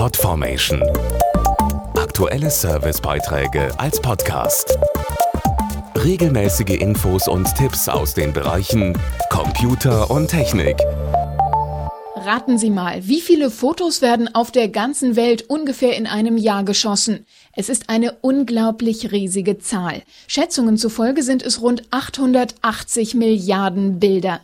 Podformation. Aktuelle Servicebeiträge als Podcast. Regelmäßige Infos und Tipps aus den Bereichen Computer und Technik. Raten Sie mal, wie viele Fotos werden auf der ganzen Welt ungefähr in einem Jahr geschossen? Es ist eine unglaublich riesige Zahl. Schätzungen zufolge sind es rund 880 Milliarden Bilder.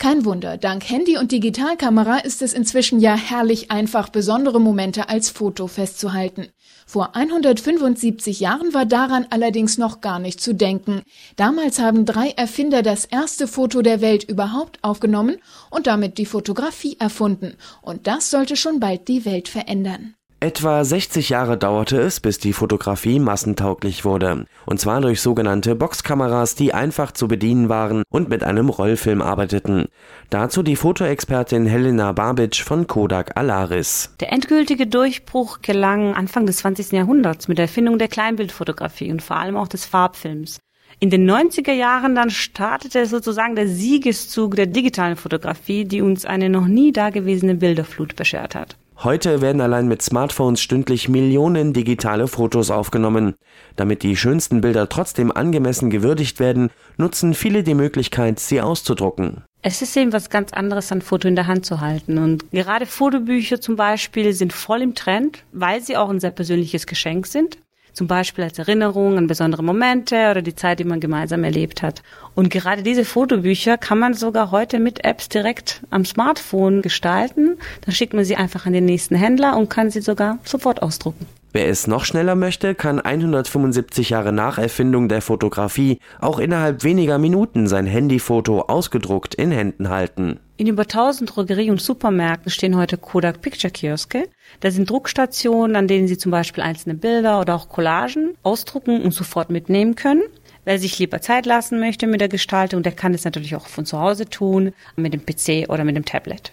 Kein Wunder, dank Handy und Digitalkamera ist es inzwischen ja herrlich einfach, besondere Momente als Foto festzuhalten. Vor 175 Jahren war daran allerdings noch gar nicht zu denken. Damals haben drei Erfinder das erste Foto der Welt überhaupt aufgenommen und damit die Fotografie erfunden. Und das sollte schon bald die Welt verändern. Etwa 60 Jahre dauerte es, bis die Fotografie massentauglich wurde. Und zwar durch sogenannte Boxkameras, die einfach zu bedienen waren und mit einem Rollfilm arbeiteten. Dazu die Fotoexpertin Helena Babic von Kodak Alaris. Der endgültige Durchbruch gelang Anfang des 20. Jahrhunderts mit der Erfindung der Kleinbildfotografie und vor allem auch des Farbfilms. In den 90er Jahren dann startete sozusagen der Siegeszug der digitalen Fotografie, die uns eine noch nie dagewesene Bilderflut beschert hat. Heute werden allein mit Smartphones stündlich Millionen digitale Fotos aufgenommen. Damit die schönsten Bilder trotzdem angemessen gewürdigt werden, nutzen viele die Möglichkeit, sie auszudrucken. Es ist eben was ganz anderes, ein Foto in der Hand zu halten. Und gerade Fotobücher zum Beispiel sind voll im Trend, weil sie auch ein sehr persönliches Geschenk sind zum Beispiel als Erinnerung an besondere Momente oder die Zeit, die man gemeinsam erlebt hat. Und gerade diese Fotobücher kann man sogar heute mit Apps direkt am Smartphone gestalten. Dann schickt man sie einfach an den nächsten Händler und kann sie sogar sofort ausdrucken. Wer es noch schneller möchte, kann 175 Jahre nach Erfindung der Fotografie auch innerhalb weniger Minuten sein Handyfoto ausgedruckt in Händen halten. In über 1000 Drogerie- und Supermärkten stehen heute Kodak Picture Kioske. Da sind Druckstationen, an denen Sie zum Beispiel einzelne Bilder oder auch Collagen ausdrucken und sofort mitnehmen können. Wer sich lieber Zeit lassen möchte mit der Gestaltung, der kann es natürlich auch von zu Hause tun, mit dem PC oder mit dem Tablet